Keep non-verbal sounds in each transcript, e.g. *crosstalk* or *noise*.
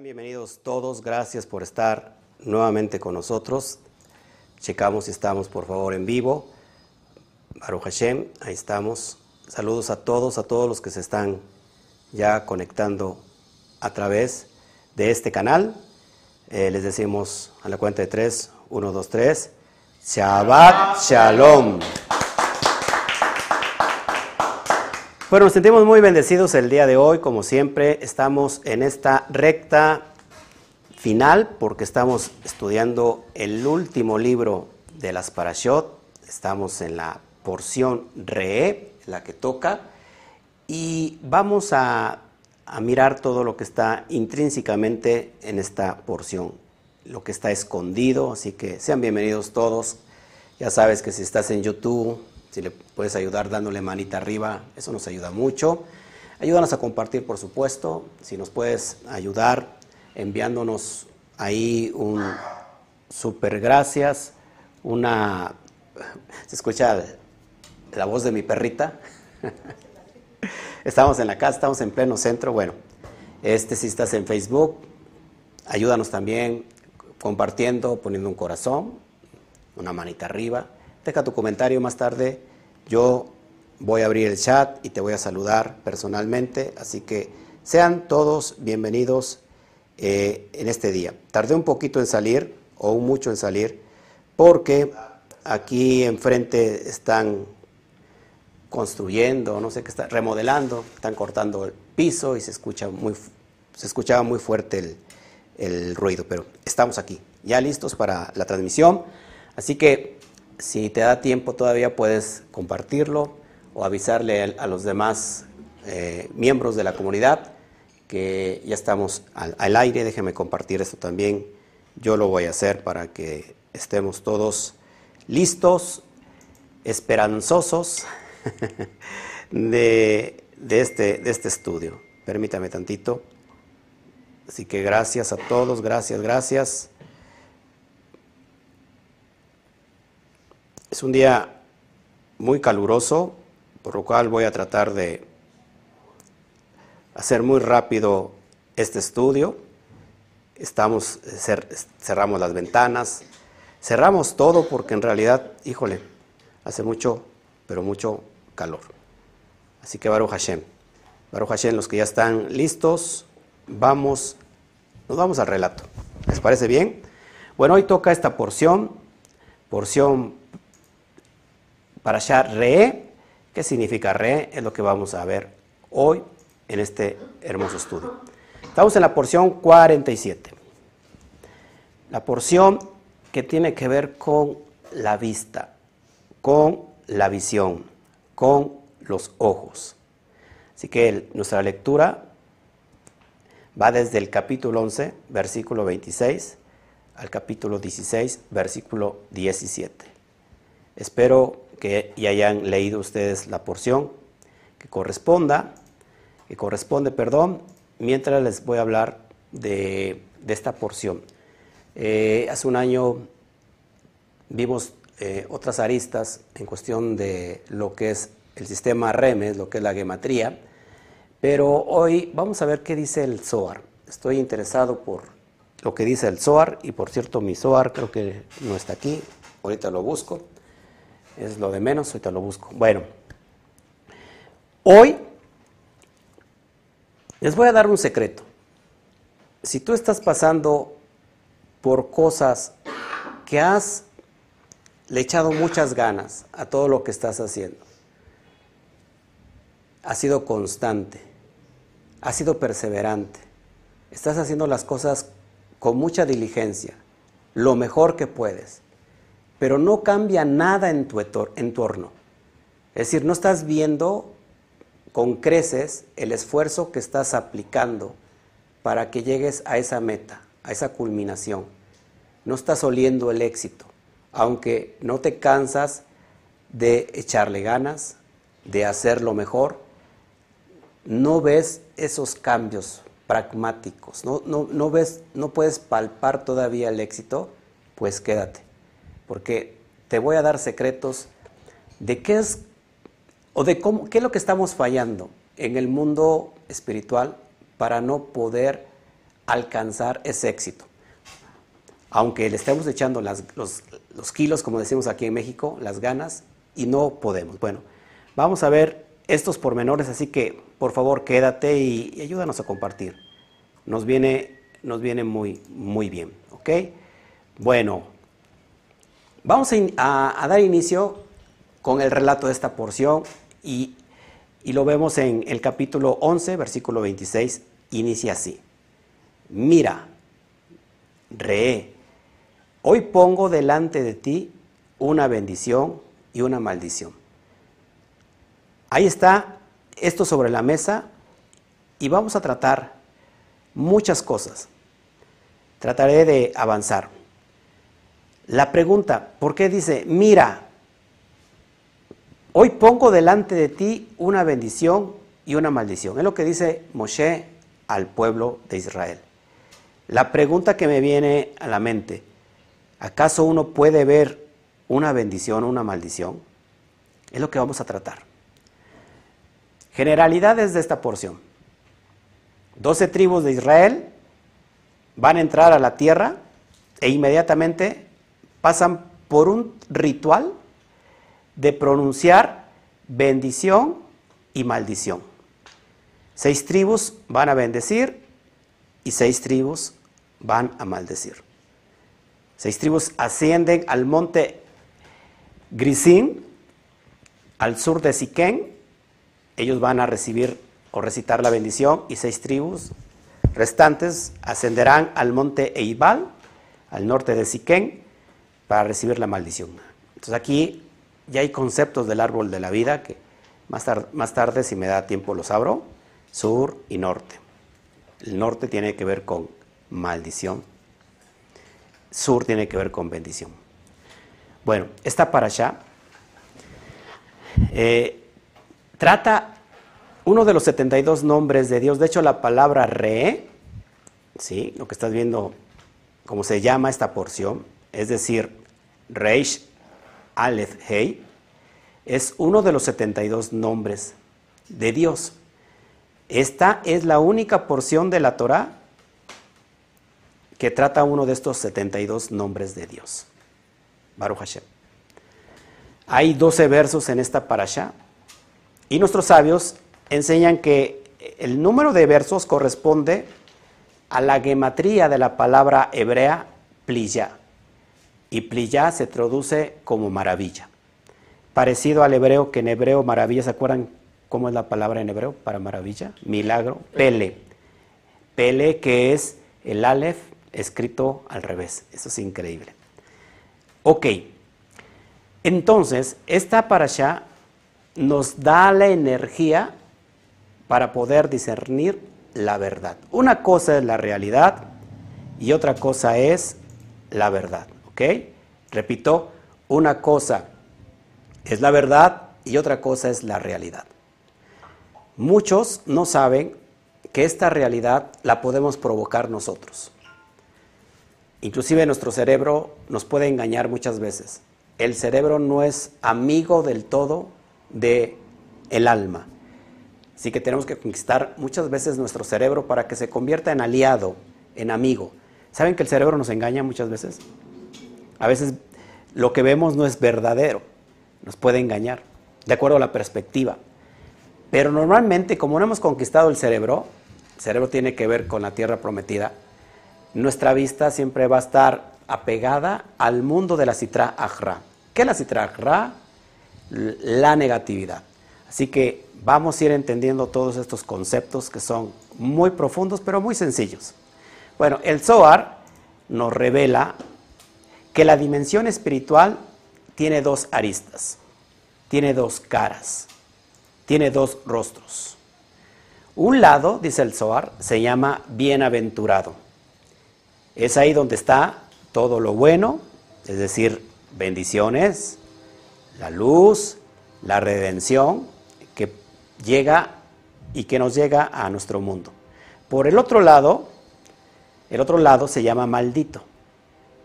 Bienvenidos todos, gracias por estar nuevamente con nosotros. Checamos si estamos por favor en vivo. Baruch Hashem, ahí estamos. Saludos a todos, a todos los que se están ya conectando a través de este canal. Eh, les decimos a la cuenta de tres, uno, dos, tres. Shabbat Shalom. Bueno, nos sentimos muy bendecidos el día de hoy, como siempre, estamos en esta recta final porque estamos estudiando el último libro de las Parashot, estamos en la porción Re, la que toca, y vamos a, a mirar todo lo que está intrínsecamente en esta porción, lo que está escondido, así que sean bienvenidos todos. Ya sabes que si estás en YouTube, si le puedes ayudar dándole manita arriba, eso nos ayuda mucho. Ayúdanos a compartir, por supuesto. Si nos puedes ayudar enviándonos ahí un super gracias, una... Se escucha la voz de mi perrita. *laughs* Estamos en la casa, estamos en pleno centro. Bueno, este si estás en Facebook, ayúdanos también compartiendo, poniendo un corazón, una manita arriba. Deja tu comentario más tarde. Yo voy a abrir el chat y te voy a saludar personalmente. Así que sean todos bienvenidos eh, en este día. Tardé un poquito en salir, o mucho en salir, porque aquí enfrente están construyendo, no sé qué está, remodelando, están cortando el piso y se escucha muy, se escuchaba muy fuerte el, el ruido, pero estamos aquí, ya listos para la transmisión. Así que si te da tiempo todavía puedes compartirlo o avisarle a los demás eh, miembros de la comunidad que ya estamos al, aire. Déjeme compartir esto también. Yo lo voy a hacer para que estemos todos listos, esperanzosos *laughs* de, este, de este estudio. Permítame tantito. Así que gracias a todos, gracias, gracias. Es un día muy caluroso, por lo cual voy a tratar de hacer muy rápido este estudio. Estamos, cerramos las ventanas, cerramos todo porque en realidad, híjole, hace mucho, pero mucho calor. Así que Baruch Hashem, Baruch Hashem, los que ya están listos, vamos, nos vamos al relato. ¿Les parece bien? Bueno, hoy toca esta porción, porción para allá re, ¿qué significa re? Es lo que vamos a ver hoy en este hermoso estudio. Estamos en la porción 47. La porción que tiene que ver con la vista, con la visión, con los ojos. Así que nuestra lectura va desde el capítulo 11, versículo 26, al capítulo 16, versículo 17. Espero que ya hayan leído ustedes la porción que corresponda, que corresponde, perdón, mientras les voy a hablar de, esta porción. Eh, hace un año vimos eh, otras aristas en cuestión de lo que es el sistema REMES, lo que es la gematría, pero hoy vamos a ver qué dice el SOAR. Estoy interesado por lo que dice el SOAR y por cierto mi SOAR creo que no está aquí, ahorita lo busco es lo de menos, ahorita lo busco. Bueno, hoy les voy a dar un secreto. Si tú estás pasando por cosas que has le echado muchas ganas a todo lo que estás haciendo, has sido constante, has sido perseverante, estás haciendo las cosas con mucha diligencia, lo mejor que puedes pero no cambia nada en tu entorno. Es decir, no estás viendo con creces el esfuerzo que estás aplicando para que llegues a esa meta, a esa culminación. No estás oliendo el éxito, aunque no te cansas de echarle ganas, de hacerlo mejor, no ves esos cambios pragmáticos, no, no, no, ves, no puedes palpar todavía el éxito, pues quédate porque te voy a dar secretos de qué es o de cómo, qué es lo que estamos fallando en el mundo espiritual para no poder alcanzar ese éxito. Aunque le estemos echando los, los kilos, como decimos aquí en México, las ganas, y no podemos. Bueno, vamos a ver estos pormenores, así que por favor quédate y, ayúdanos a compartir. Nos viene, nos viene muy, muy bien, ¿ok? Bueno, vamos a, dar inicio con el relato de esta porción y, lo vemos en el capítulo 11, versículo 26, inicia así. Mira, re, hoy pongo delante de ti una bendición y una maldición. Ahí está esto sobre la mesa y vamos a tratar muchas cosas. Trataré de avanzar. La pregunta, ¿por qué dice, mira, hoy pongo delante de ti una bendición y una maldición? Es lo que dice Moshe al pueblo de Israel. La pregunta que me viene a la mente, ¿acaso uno puede ver una bendición o una maldición? Es lo que vamos a tratar. Generalidades de esta porción. Doce tribus de Israel van a entrar a la tierra e inmediatamente pasan por un ritual de pronunciar bendición y maldición. Seis tribus van a bendecir y seis tribus van a maldecir. Seis tribus ascienden al monte Grisín, al sur de Siquén. Ellos van a recibir o recitar la bendición y seis tribus restantes ascenderán al monte Eibal, al norte de Siquén, para recibir la maldición. Entonces aquí ya hay conceptos del árbol de la vida que más, más tarde, si me da tiempo, los abro, sur y norte. El norte tiene que ver con maldición, sur tiene que ver con bendición. Bueno, esta para allá eh, trata uno de los 72 nombres de Dios. De hecho, la palabra re, ¿sí? lo que estás viendo, como se llama esta porción, es decir, Reish Aleph Hei, es uno de los 72 nombres de Dios. Esta es la única porción de la Torah que trata uno de estos 72 nombres de Dios. Baruch Hashem. Hay 12 versos en esta parasha y nuestros sabios enseñan que el número de versos corresponde a la gematría de la palabra hebrea pliyá. Y pliyá se traduce como maravilla. Parecido al hebreo, que en hebreo maravilla, ¿se acuerdan cómo es la palabra en hebreo para maravilla? Milagro, pele. Pele que es el aleph escrito al revés. Eso es increíble. Ok, entonces esta parasha nos da la energía para poder discernir la verdad. Una cosa es la realidad y otra cosa es la verdad. ¿Ok? Repito, una cosa es la verdad y otra cosa es la realidad. Muchos no saben que esta realidad la podemos provocar nosotros. Inclusive nuestro cerebro nos puede engañar muchas veces. El cerebro no es amigo del todo de el alma. Así que tenemos que conquistar muchas veces nuestro cerebro para que se convierta en aliado, en amigo. ¿Saben que el cerebro nos engaña muchas veces? A veces lo que vemos no es verdadero, nos puede engañar, de acuerdo a la perspectiva. Pero normalmente, como no hemos conquistado el cerebro, el cerebro tiene que ver con la tierra prometida, nuestra vista siempre va a estar apegada al mundo de la citra ajra. ¿Qué es la citra ajra? La negatividad. Así que vamos a ir entendiendo todos estos conceptos que son muy profundos, pero muy sencillos. Bueno, el Zohar nos revela que la dimensión espiritual tiene dos aristas, tiene dos caras, tiene dos rostros. Un lado, dice el Zohar, se llama bienaventurado es ahí donde está todo lo bueno, es decir, bendiciones, la luz, la redención que llega y que nos llega a nuestro mundo. Por el otro lado, el otro lado se llama maldito.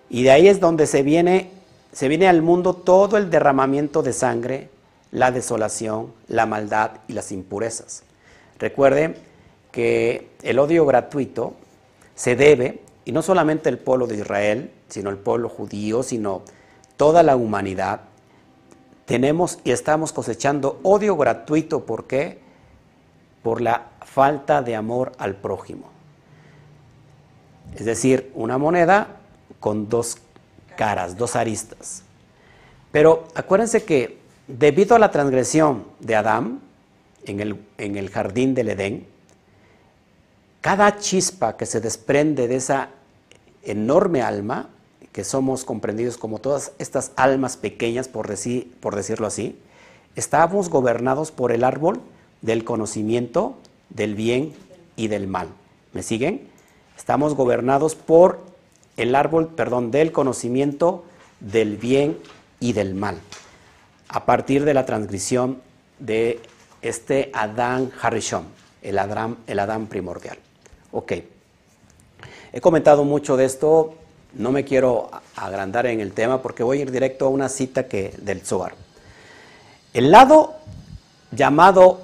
Y de ahí es donde se viene, se viene al mundo todo el derramamiento de sangre, la desolación, la maldad y las impurezas. Recuerden que el odio gratuito se debe, y no solamente el pueblo de Israel, sino el pueblo judío, sino toda la humanidad, tenemos y estamos cosechando odio gratuito. ¿Por qué? Por la falta de amor al prójimo. Es decir, una moneda con dos caras, dos aristas. Pero acuérdense que debido a la transgresión de Adán en el, en el jardín del Edén, cada chispa que se desprende de esa enorme alma, que somos comprendidos como todas estas almas pequeñas, por, decir, por decirlo así, estábamos gobernados por el árbol del conocimiento del bien y del mal. ¿Me siguen? Estamos gobernados por el árbol, perdón, del conocimiento del bien y del mal. A partir de la transgresión de este Adán Harishon, el Adán, el Adán primordial. Ok. He comentado mucho de esto, no me quiero agrandar en el tema porque voy a ir directo a una cita que, del Zohar. El lado llamado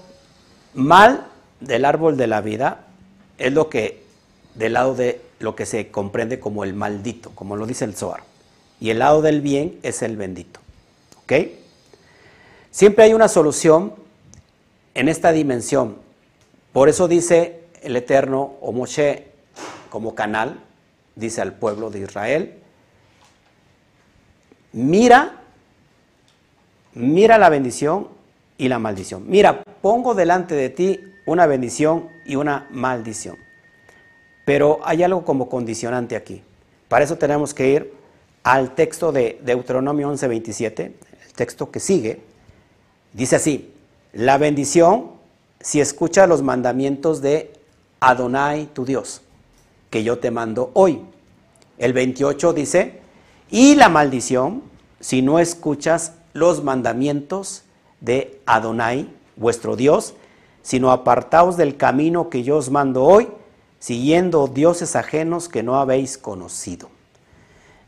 mal del árbol de la vida es lo que, del lado de lo que se comprende como el maldito, como lo dice el Zohar. Y el lado del bien es el bendito. ¿Ok? Siempre hay una solución en esta dimensión. Por eso dice el Eterno o Moshe como canal, dice al pueblo de Israel, mira, mira la bendición y la maldición. Mira, pongo delante de ti una bendición y una maldición. Pero hay algo como condicionante aquí. Para eso tenemos que ir al texto de Deuteronomio 11:27, el texto que sigue. Dice así, la bendición si escucha los mandamientos de Adonai, tu Dios, que yo te mando hoy. El 28 dice, y la maldición si no escuchas los mandamientos de Adonai, vuestro Dios, sino apartaos del camino que yo os mando hoy, siguiendo dioses ajenos que no habéis conocido.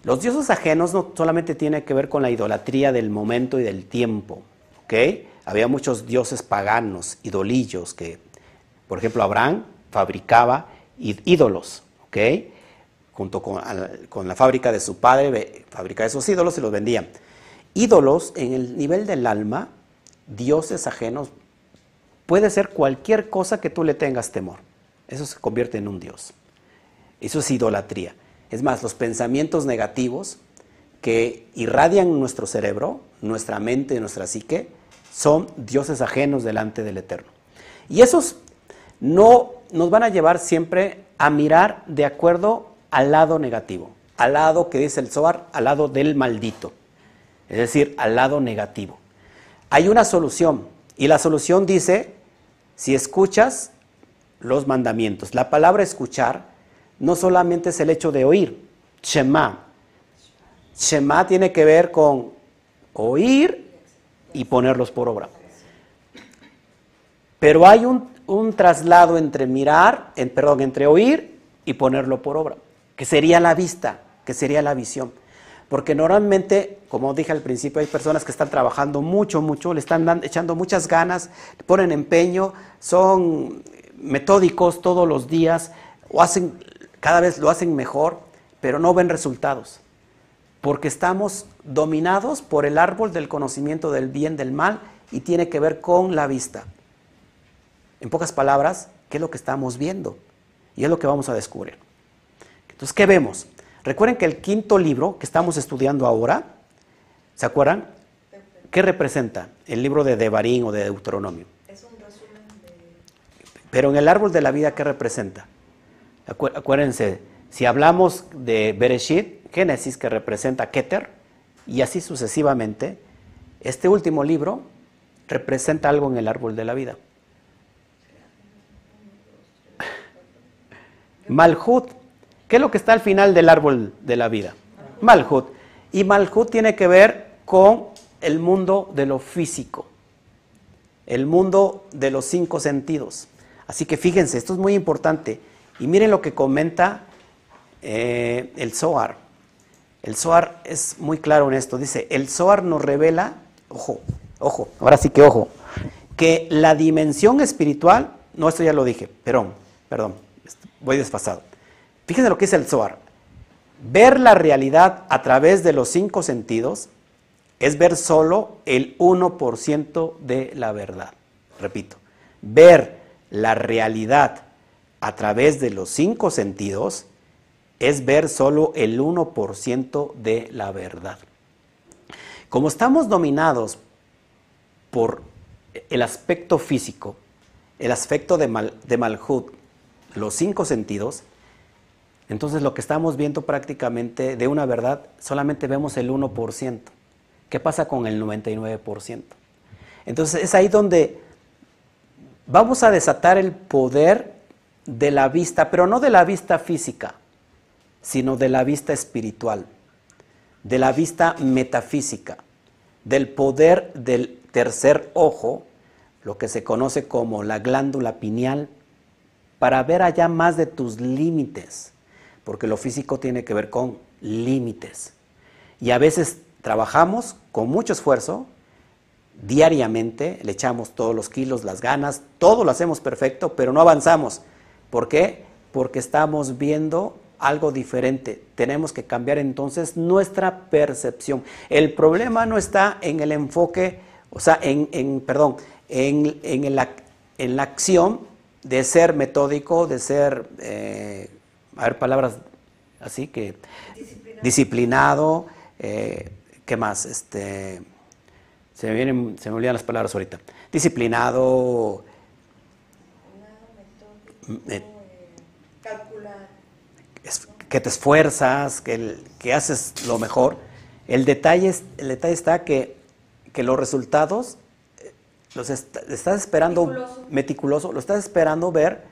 Los dioses ajenos no solamente tienen que ver con la idolatría del momento y del tiempo, ¿ok? Había muchos dioses paganos, idolillos, que, por ejemplo, Abraham fabricaba ídolos, ¿ok? Junto con, con la fábrica de su padre, fabricaba esos ídolos y los vendía. Ídolos en el nivel del alma, dioses ajenos, Puede ser cualquier cosa que tú le tengas temor. Eso se convierte en un Dios. Eso es idolatría. Es más, los pensamientos negativos que irradian nuestro cerebro, nuestra mente, nuestra psique, son dioses ajenos delante del Eterno. Y esos no nos van a llevar siempre a mirar de acuerdo al lado negativo, al lado que dice el Zohar, al lado del maldito, es decir, al lado negativo. Hay una solución y la solución dice si escuchas los mandamientos, la palabra escuchar no solamente es el hecho de oír, Shema. Shema tiene que ver con oír y ponerlos por obra. Pero hay un, traslado entre mirar, perdón, entre oír y ponerlo por obra, que sería la vista, que sería la visión. Porque normalmente, como dije al principio, hay personas que están trabajando mucho, mucho, le están echando muchas ganas, ponen empeño, son metódicos todos los días, o hacen, cada vez lo hacen mejor, pero no ven resultados. Porque estamos dominados por el árbol del conocimiento del bien, del mal, y tiene que ver con la vista. En pocas palabras, ¿qué es lo que estamos viendo? Y es lo que vamos a descubrir. Entonces, ¿qué vemos? Recuerden que el quinto libro que estamos estudiando ahora, ¿se acuerdan? ¿Qué representa? El libro de Devarín o de Deuteronomio. Es un resumen de... Pero en el árbol de la vida, ¿qué representa? Acuérdense, si hablamos de Bereshit, Génesis, que representa Keter, y así sucesivamente, este último libro representa algo en el árbol de la vida. *laughs* Malhut ¿Qué es lo que está al final del árbol de la vida? Malhut. Y Malhut tiene que ver con el mundo de lo físico, el mundo de los cinco sentidos. Así que fíjense, esto es muy importante. Y miren lo que comenta eh, el Zohar. El Zohar es muy claro en esto. Dice, el Zohar nos revela, ojo, ojo, ahora sí que ojo, que la dimensión espiritual, no, esto ya lo dije, perdón, perdón, voy desfasado Fíjense lo que dice el Zohar. Ver la realidad a través de los cinco sentidos es ver solo el 1% de la verdad. Repito, ver la realidad a través de los cinco sentidos es ver solo el 1% de la verdad. Como estamos dominados por el aspecto físico, el aspecto de, mal, de Malhut, los cinco sentidos, entonces lo que estamos viendo prácticamente de una verdad, solamente vemos el 1%. ¿Qué pasa con el 99%? Entonces es ahí donde vamos a desatar el poder de la vista, pero no de la vista física, sino de la vista espiritual, de la vista metafísica, del poder del tercer ojo, lo que se conoce como la glándula pineal, para ver allá más de tus límites, porque lo físico tiene que ver con límites. Y a veces trabajamos con mucho esfuerzo, diariamente, le echamos todos los kilos, las ganas, todo lo hacemos perfecto, pero no avanzamos. ¿Por qué? Porque estamos viendo algo diferente. Tenemos que cambiar entonces nuestra percepción. El problema no está en el enfoque, o sea, en, perdón, en, en, la acción de ser metódico, de ser, eh, a ver, palabras así que, disciplinado, eh, ¿qué más? Este, se me, vienen, se me olvidan las palabras ahorita. Disciplinado, calcular. que te esfuerzas, que, que, haces lo mejor. El detalle, el detalle está que, que los resultados eh, los estás esperando meticuloso. meticuloso, lo estás esperando ver,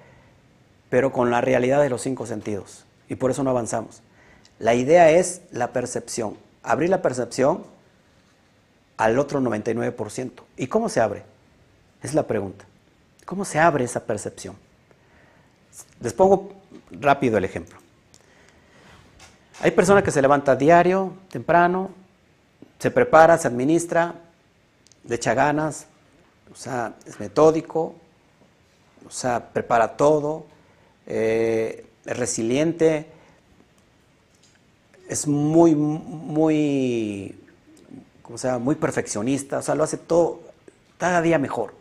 pero con la realidad de los cinco sentidos. Y por eso no avanzamos. La idea es la percepción. Abrir la percepción al otro 99%. ¿Y cómo se abre? Es la pregunta. ¿Cómo se abre esa percepción? Les pongo rápido el ejemplo. Hay personas que se levanta diario, temprano, se prepara, se administra, le echa ganas, o sea, es metódico, o sea, prepara todo, eh, es resiliente, es muy, muy, como sea, muy perfeccionista, o sea, lo hace todo cada día mejor.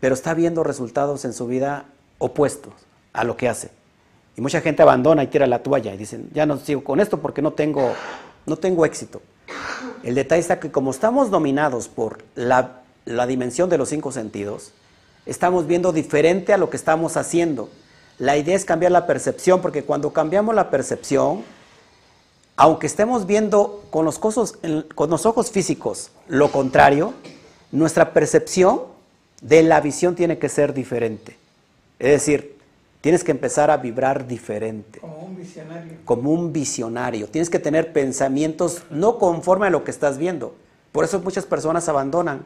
Pero está viendo resultados en su vida opuestos a lo que hace. Y mucha gente abandona y tira la toalla y dicen, ya no sigo con esto porque no tengo, no tengo éxito. El detalle está que como estamos dominados por la, la dimensión de los cinco sentidos, estamos viendo diferente a lo que estamos haciendo. La idea es cambiar la percepción, porque cuando cambiamos la percepción, aunque estemos viendo con los, con los ojos físicos lo contrario, nuestra percepción de la visión tiene que ser diferente. Es decir, tienes que empezar a vibrar diferente. Como un visionario. Como un visionario. Tienes que tener pensamientos no conforme a lo que estás viendo. Por eso muchas personas abandonan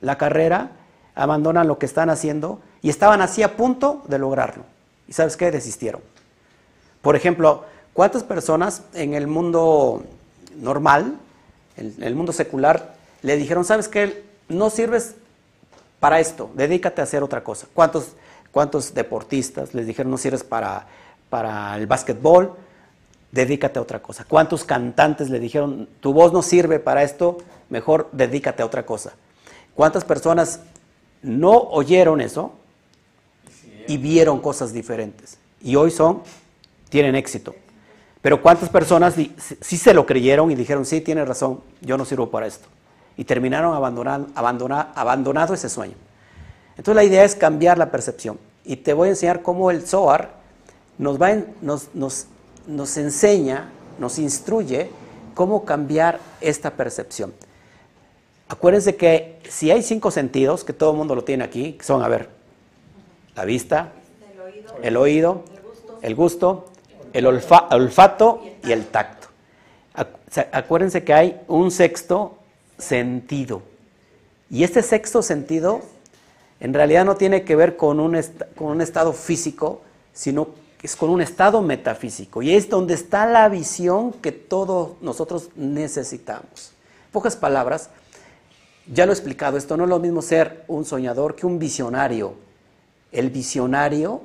la carrera, abandonan lo que están haciendo y estaban así a punto de lograrlo. ¿Y sabes qué? Desistieron. Por ejemplo, ¿cuántas personas en el mundo normal, en el mundo secular, le dijeron, ¿sabes qué? No sirves para esto, dedícate a hacer otra cosa. ¿Cuántos ¿Cuántos deportistas les dijeron no sirves para, para el básquetbol? Dedícate a otra cosa. ¿Cuántos cantantes le dijeron tu voz no sirve para esto? Mejor dedícate a otra cosa. ¿Cuántas personas no oyeron eso y vieron cosas diferentes? Y hoy son, tienen éxito. Pero ¿cuántas personas sí se lo creyeron y dijeron, sí, tiene razón, yo no sirvo para esto? Y terminaron abandonando, abandonado ese sueño. Entonces la idea es cambiar la percepción. Y te voy a enseñar cómo el Zohar nos, va nos, nos, nos enseña, nos instruye cómo cambiar esta percepción. Acuérdense que si hay cinco sentidos, que todo el mundo lo tiene aquí, son, a ver, la vista, el oído, el gusto, el olfato y el tacto. Acuérdense que hay un sexto sentido. Y este sexto sentido en realidad no tiene que ver con un, con un estado físico, sino es con un estado metafísico. Y es donde está la visión que todos nosotros necesitamos. pocas palabras, ya lo he explicado, esto no es lo mismo ser un soñador que un visionario. El visionario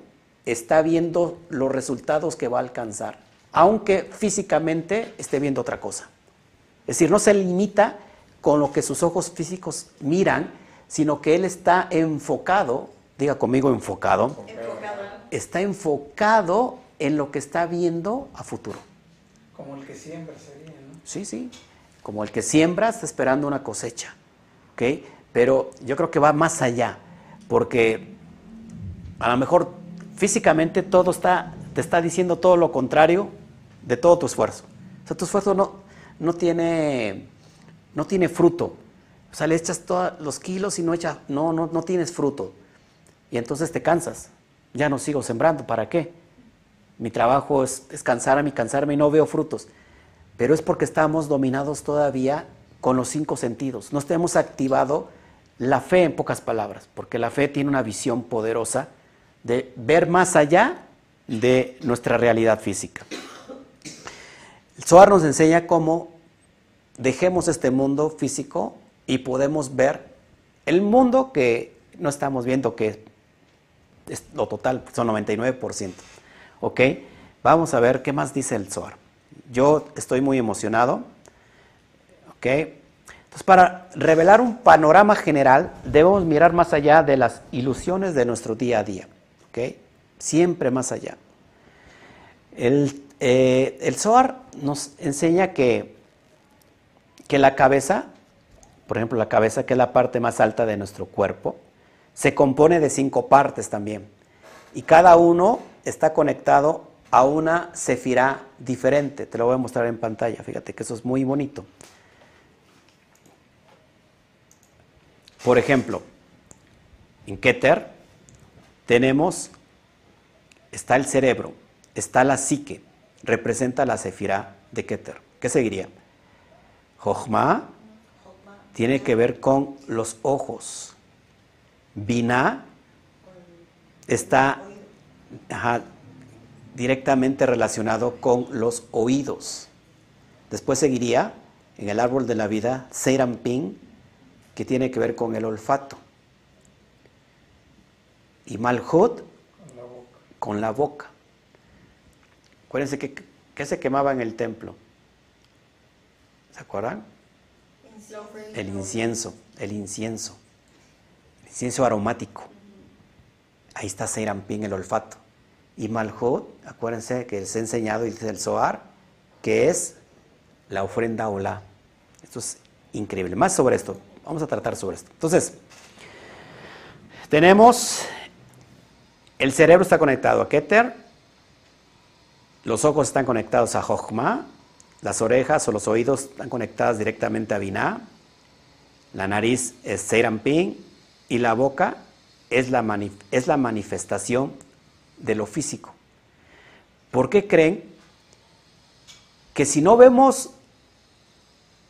está viendo los resultados que va a alcanzar, aunque físicamente esté viendo otra cosa. Es decir, no se limita con lo que sus ojos físicos miran, sino que él está enfocado, diga conmigo enfocado, está enfocado en lo que está viendo a futuro. Como el que siembra sería, ¿no? Sí, sí, como el que siembra está esperando una cosecha, ¿ok? Pero yo creo que va más allá, porque a lo mejor físicamente todo está, te está diciendo todo lo contrario de todo tu esfuerzo. O sea, tu esfuerzo no, no, tiene, no tiene fruto. O sea, le echas todos los kilos y no, echa, no, no, no tienes fruto. Y entonces te cansas. Ya no sigo sembrando, ¿para qué? Mi trabajo es, es cansarme y cansarme y no veo frutos. Pero es porque estamos dominados todavía con los cinco sentidos. No hemos activado la fe en pocas palabras, porque la fe tiene una visión poderosa de ver más allá de nuestra realidad física. El Zohar nos enseña cómo dejemos este mundo físico y podemos ver el mundo que no estamos viendo, que es lo total, son 99%. ¿Ok? Vamos a ver qué más dice el Zohar. Yo estoy muy emocionado. ¿Ok? Entonces, para revelar un panorama general, debemos mirar más allá de las ilusiones de nuestro día a día. Siempre más allá. El, eh, el Zohar nos enseña que, que la cabeza, por ejemplo, la cabeza, que es la parte más alta de nuestro cuerpo, se compone de cinco partes también. Y cada uno está conectado a una cefirá diferente. Te lo voy a mostrar en pantalla. Fíjate que eso es muy bonito. Por ejemplo, en Keter tenemos, está el cerebro, está la psique, representa la cefirá de Keter. ¿Qué seguiría? Jochma tiene que ver con los ojos. Binah está directamente relacionado con los oídos. Después seguiría en el árbol de la vida Ping, que tiene que ver con el olfato. Y Malhut con la boca. Acuérdense que, que se quemaba en el templo. ¿Se acuerdan? El incienso, el incienso, el incienso aromático. Ahí está Seirampín, el olfato. Y Malhut, acuérdense que les he enseñado y dice el Zohar, que es la ofrenda Olá. Esto es increíble. Más sobre esto. Vamos a tratar sobre esto. Entonces, tenemos el cerebro está conectado a Keter, los ojos están conectados a Jochma, las orejas o los oídos están conectadas directamente a Binah, la nariz es Seiramping y la boca es la, es la manifestación de lo físico. ¿Por qué creen que si no vemos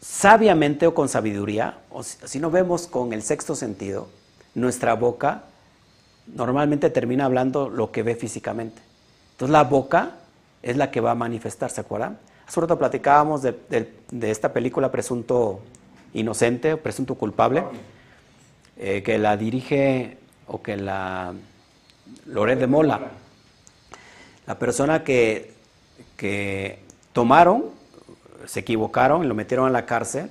sabiamente o con sabiduría, o si no vemos con el sexto sentido, nuestra boca normalmente termina hablando lo que ve físicamente. Entonces la boca es la que va a manifestar, ¿se acuerdan? Hace rato platicábamos de, de esta película Presunto Inocente, Presunto Culpable, eh, que la dirige o que la Loret de Mola, la persona que, que tomaron, se equivocaron lo metieron a la cárcel,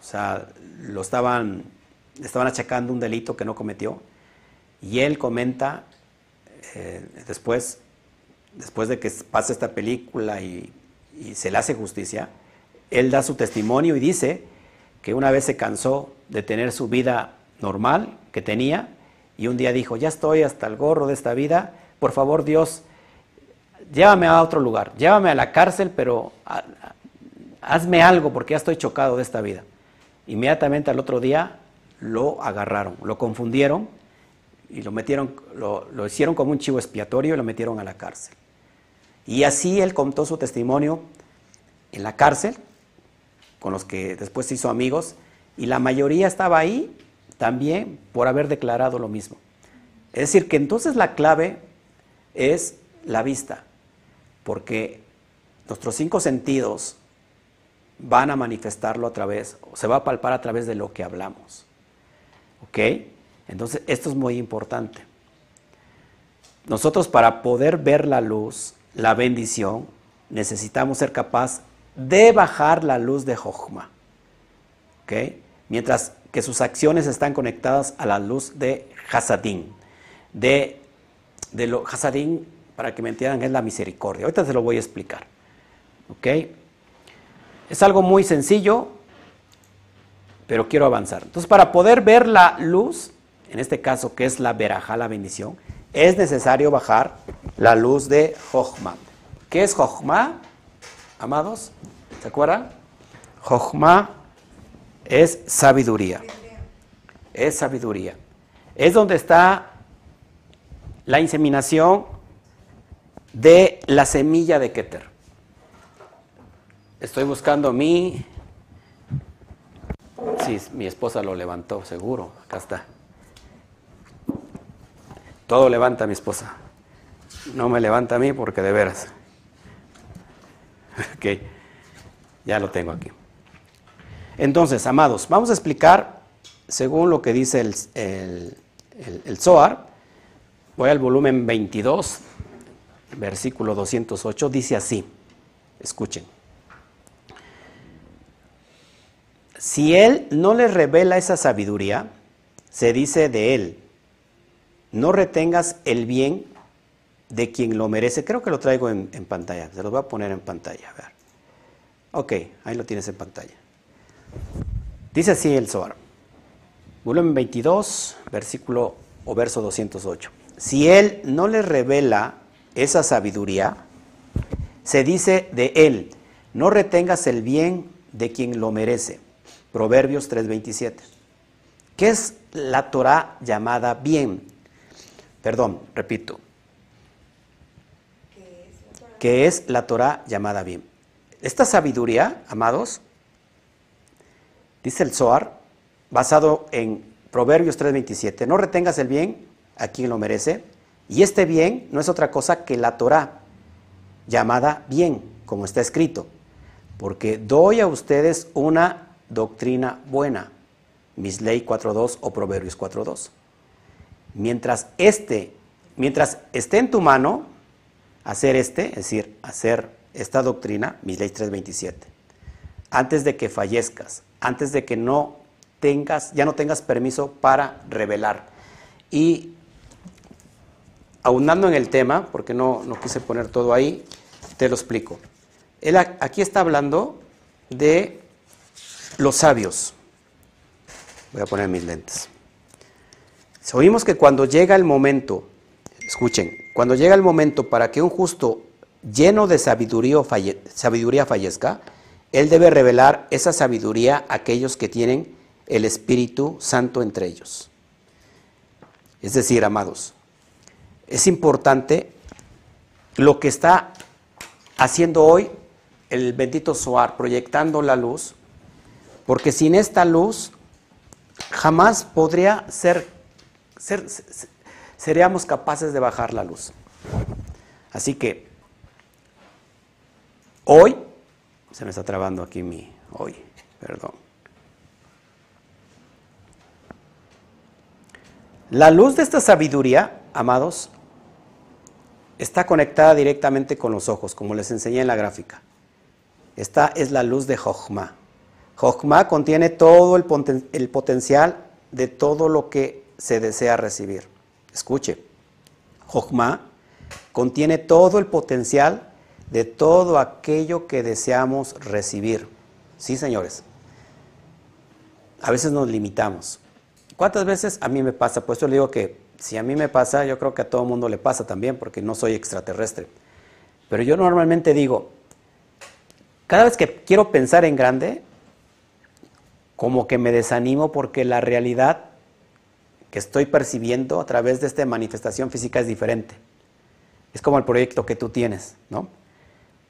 o sea, lo estaban, estaban achacando un delito que no cometió, y él comenta eh, después, después de que pasa esta película y, y se le hace justicia, él da su testimonio y dice que una vez se cansó de tener su vida normal que tenía y un día dijo, ya estoy hasta el gorro de esta vida, por favor Dios, llévame a otro lugar, llévame a la cárcel, pero hazme algo porque ya estoy chocado de esta vida. Inmediatamente al otro día lo agarraron, lo confundieron y lo metieron, lo, lo hicieron como un chivo expiatorio y lo metieron a la cárcel. Y así él contó su testimonio en la cárcel, con los que después se hizo amigos, y la mayoría estaba ahí también por haber declarado lo mismo. Es decir, que entonces la clave es la vista, porque nuestros cinco sentidos van a manifestarlo a través, o se va a palpar a través de lo que hablamos. ¿Ok? Entonces, esto es muy importante. nosotros para poder ver la luz, la bendición, necesitamos ser capaz de bajar la luz de Jochma. ¿Ok? Mientras que sus acciones están conectadas a la luz de Hasadín. De, lo, para que me entiendan, es la misericordia. Ahorita se lo voy a explicar. ¿Ok? Es algo muy sencillo, pero quiero avanzar. Entonces, para poder ver la luz, en este caso que es la veraja, la bendición, es necesario bajar la luz de Jochma. ¿Qué es Jochma, amados? ¿Se acuerdan? Jochma es sabiduría. Es sabiduría. Es donde está la inseminación de la semilla de Keter. Estoy buscando mi... Sí, mi esposa lo levantó, seguro. Acá está. Todo levanta a mi esposa. No me levanta a mí porque de veras. *laughs* Ok, ya lo tengo aquí. Entonces, amados, vamos a explicar según lo que dice el, el, el, Zohar. Voy al volumen 22, versículo 208, dice así. Escuchen. Si él no les revela esa sabiduría, se dice de él, no retengas el bien de quien lo merece. Creo que lo traigo en, pantalla. Se lo voy a poner en pantalla. Ver. Ok, ahí lo tienes en pantalla. Dice así el Zohar. Volumen 22, versículo o verso 208. Si él no le revela esa sabiduría, se dice de él, no retengas el bien de quien lo merece. Proverbios 3:27. ¿Qué es la Torah llamada bien? Perdón, repito. Que es la Torah llamada bien. Esta sabiduría, amados, dice el Zohar, basado en Proverbios 3:27, no retengas el bien a quien lo merece, y este bien no es otra cosa que la Torah, llamada bien, como está escrito, porque doy a ustedes una doctrina buena, Misley 4.2 o Proverbios 4.2. Mientras este, mientras esté en tu mano hacer este, es decir, hacer esta doctrina, mi ley 327, antes de que fallezcas, antes de que no tengas, ya no tengas permiso para revelar. Y aunando en el tema, porque no, no quise poner todo ahí, te lo explico. Él aquí está hablando de los sabios. Voy a poner mis lentes. Oímos que cuando llega el momento, escuchen, cuando llega el momento para que un justo lleno de sabiduría, sabiduría fallezca, él debe revelar esa sabiduría a aquellos que tienen el Espíritu Santo entre ellos. Es decir, amados, es importante lo que está haciendo hoy el bendito Soar, proyectando la luz, porque sin esta luz jamás podría ser seríamos capaces de bajar la luz. Así que hoy, se me está trabando aquí mi hoy, perdón. La luz de esta sabiduría, amados, está conectada directamente con los ojos, como les enseñé en la gráfica. Esta es la luz de Jochma. Jochma contiene todo el, el potencial de todo lo que se desea recibir. Escuche, Jochma contiene todo el potencial de todo aquello que deseamos recibir. Sí, señores. A veces nos limitamos. ¿Cuántas veces a mí me pasa? Pues yo le digo que si a mí me pasa, yo creo que a todo mundo le pasa también, porque no soy extraterrestre. Pero yo normalmente digo, cada vez que quiero pensar en grande, como que me desanimo porque la realidad que estoy percibiendo a través de esta manifestación física es diferente. Es como el proyecto que tú tienes, ¿no?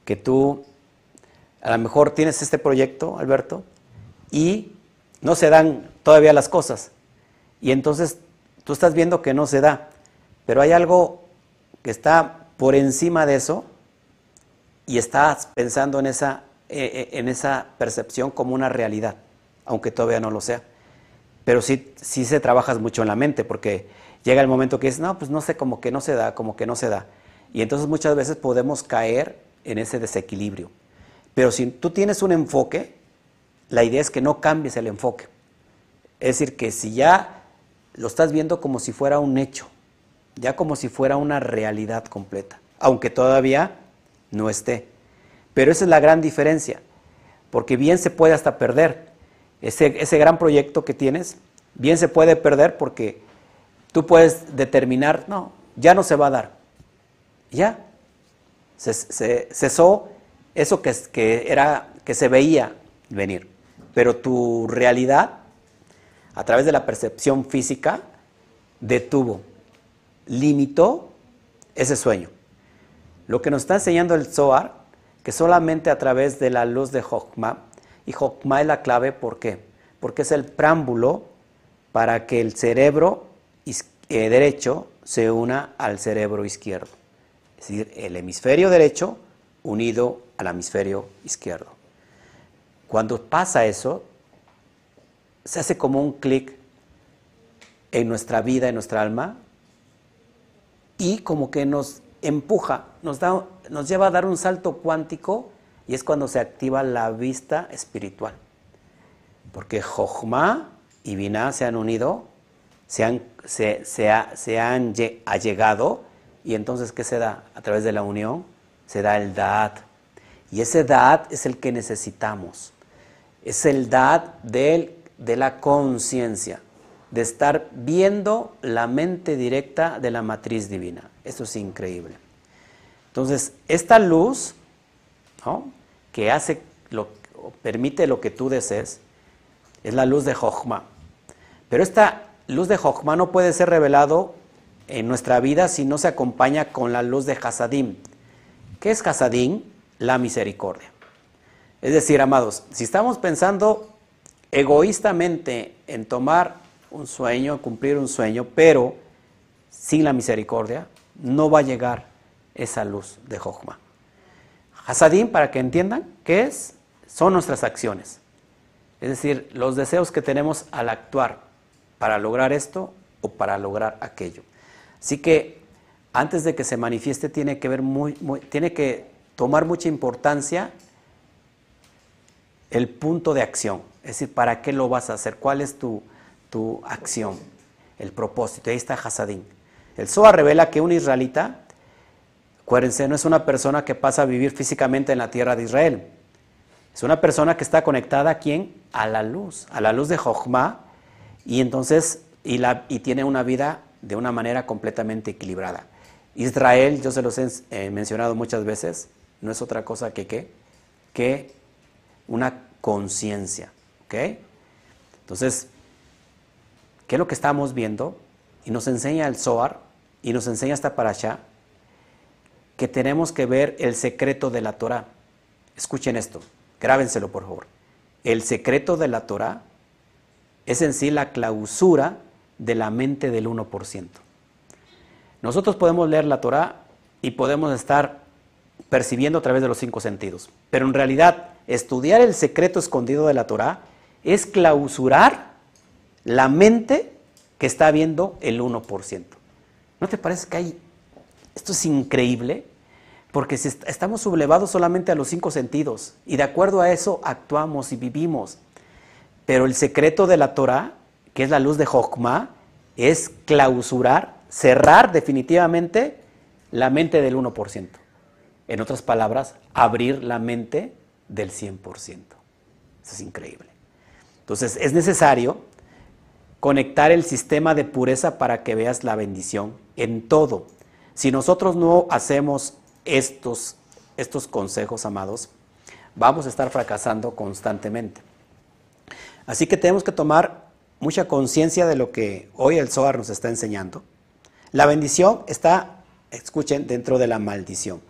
Que tú a lo mejor tienes este proyecto, Alberto, y no se dan todavía las cosas. Y entonces tú estás viendo que no se da, pero hay algo que está por encima de eso y estás pensando en esa, eh, eh, en esa percepción como una realidad, aunque todavía no lo sea pero sí, sí se trabajas mucho en la mente, porque llega el momento que es, no, pues no sé, como que no se da, como que no se da. Y entonces muchas veces podemos caer en ese desequilibrio. Pero si tú tienes un enfoque, la idea es que no cambies el enfoque. Es decir, que si ya lo estás viendo como si fuera un hecho, ya como si fuera una realidad completa, aunque todavía no esté. Pero esa es la gran diferencia, porque bien se puede hasta perder. Ese, ese gran proyecto que tienes, bien se puede perder porque tú puedes determinar, no, ya no se va a dar. Ya. Se, cesó eso que, que, era, que se veía venir. Pero tu realidad, a través de la percepción física, detuvo, limitó ese sueño. Lo que nos está enseñando el Zohar, que solamente a través de la luz de Jochma, y Jochma es la clave, ¿por qué? Porque es el preámbulo para que el cerebro eh, derecho se una al cerebro izquierdo. Es decir, el hemisferio derecho unido al hemisferio izquierdo. Cuando pasa eso, se hace como un clic en nuestra vida, en nuestra alma, y como que nos empuja, nos, da, nos lleva a dar un salto cuántico y es cuando se activa la vista espiritual. Porque Jochma y Binah se han unido, se han, se, se, han allegado y entonces ¿qué se da? A través de la unión se da el Da'at. Y ese Da'at es el que necesitamos. Es el Da'at de la conciencia, de estar viendo la mente directa de la matriz divina. Esto es increíble. Entonces, esta luz que hace, lo, permite lo que tú desees, es la luz de Jochma. Pero esta luz de Jochma no puede ser revelado en nuestra vida si no se acompaña con la luz de Hasadim. ¿Qué es Hasadim? La misericordia. Es decir, amados, si estamos pensando egoístamente en tomar un sueño, cumplir un sueño, pero sin la misericordia, no va a llegar esa luz de Jochma. Hasadim, para que entiendan, ¿qué es? Son nuestras acciones. Es decir, los deseos que tenemos al actuar para lograr esto o para lograr aquello. Así que antes de que se manifieste tiene que ver muy, tiene que tomar mucha importancia el punto de acción. Es decir, ¿para qué lo vas a hacer? ¿Cuál es tu, tu acción? El propósito. Ahí está Hasadim. El Zohar revela que un israelita, acuérdense, no es una persona que pasa a vivir físicamente en la tierra de Israel. Es una persona que está conectada a quién? A la luz, a la luz de Jochma, y entonces, y, la, y tiene una vida de una manera completamente equilibrada. Israel, yo se los he mencionado muchas veces, no es otra cosa que qué, que una conciencia, ¿ok? Entonces, ¿qué es lo que estamos viendo? Y nos enseña el Zohar, y nos enseña esta allá que tenemos que ver el secreto de la Torah. Escuchen esto. Grábenselo, por favor. El secreto de la Torah es en sí la clausura de la mente del 1%. Nosotros podemos leer la Torah y podemos estar percibiendo a través de los cinco sentidos, pero en realidad estudiar el secreto escondido de la Torah es clausurar la mente que está viendo el 1%. ¿No te parece que hay... Esto es increíble? Porque estamos sublevados solamente a los cinco sentidos y de acuerdo a eso actuamos y vivimos. Pero el secreto de la Torah, que es la luz de Jochma, es clausurar, cerrar definitivamente la mente del 1%. En otras palabras, abrir la mente del 100%. Eso es increíble. Entonces, es necesario conectar el sistema de pureza para que veas la bendición en todo. Si nosotros no hacemos estos, estos consejos, amados, vamos a estar fracasando constantemente. Así que tenemos que tomar mucha conciencia de lo que hoy el Zohar nos está enseñando. La bendición está, escuchen, dentro de la maldición.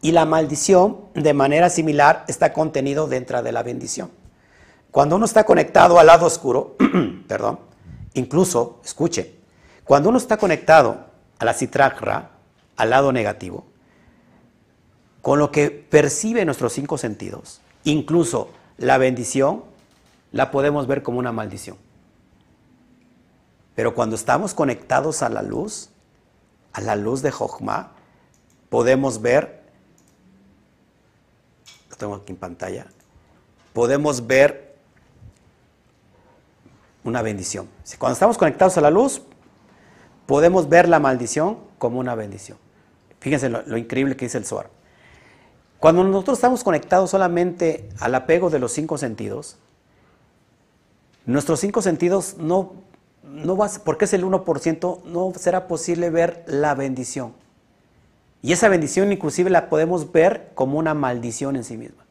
Y la maldición, de manera similar, está contenido dentro de la bendición. Cuando uno está conectado al lado oscuro, *clears throat* perdón, incluso, escuche, cuando uno está conectado a la citragra, al lado negativo, con lo que percibe nuestros cinco sentidos, incluso la bendición, la podemos ver como una maldición. Pero cuando estamos conectados a la luz, a la luz de Jochma, podemos ver, lo tengo aquí en pantalla, podemos ver una bendición. Cuando estamos conectados a la luz, podemos ver la maldición como una bendición. Fíjense lo, increíble que dice el Zohar. Cuando nosotros estamos conectados solamente al apego de los cinco sentidos, nuestros cinco sentidos no, no va, porque es el 1%, no será posible ver la bendición. Y esa bendición inclusive la podemos ver como una maldición en sí misma.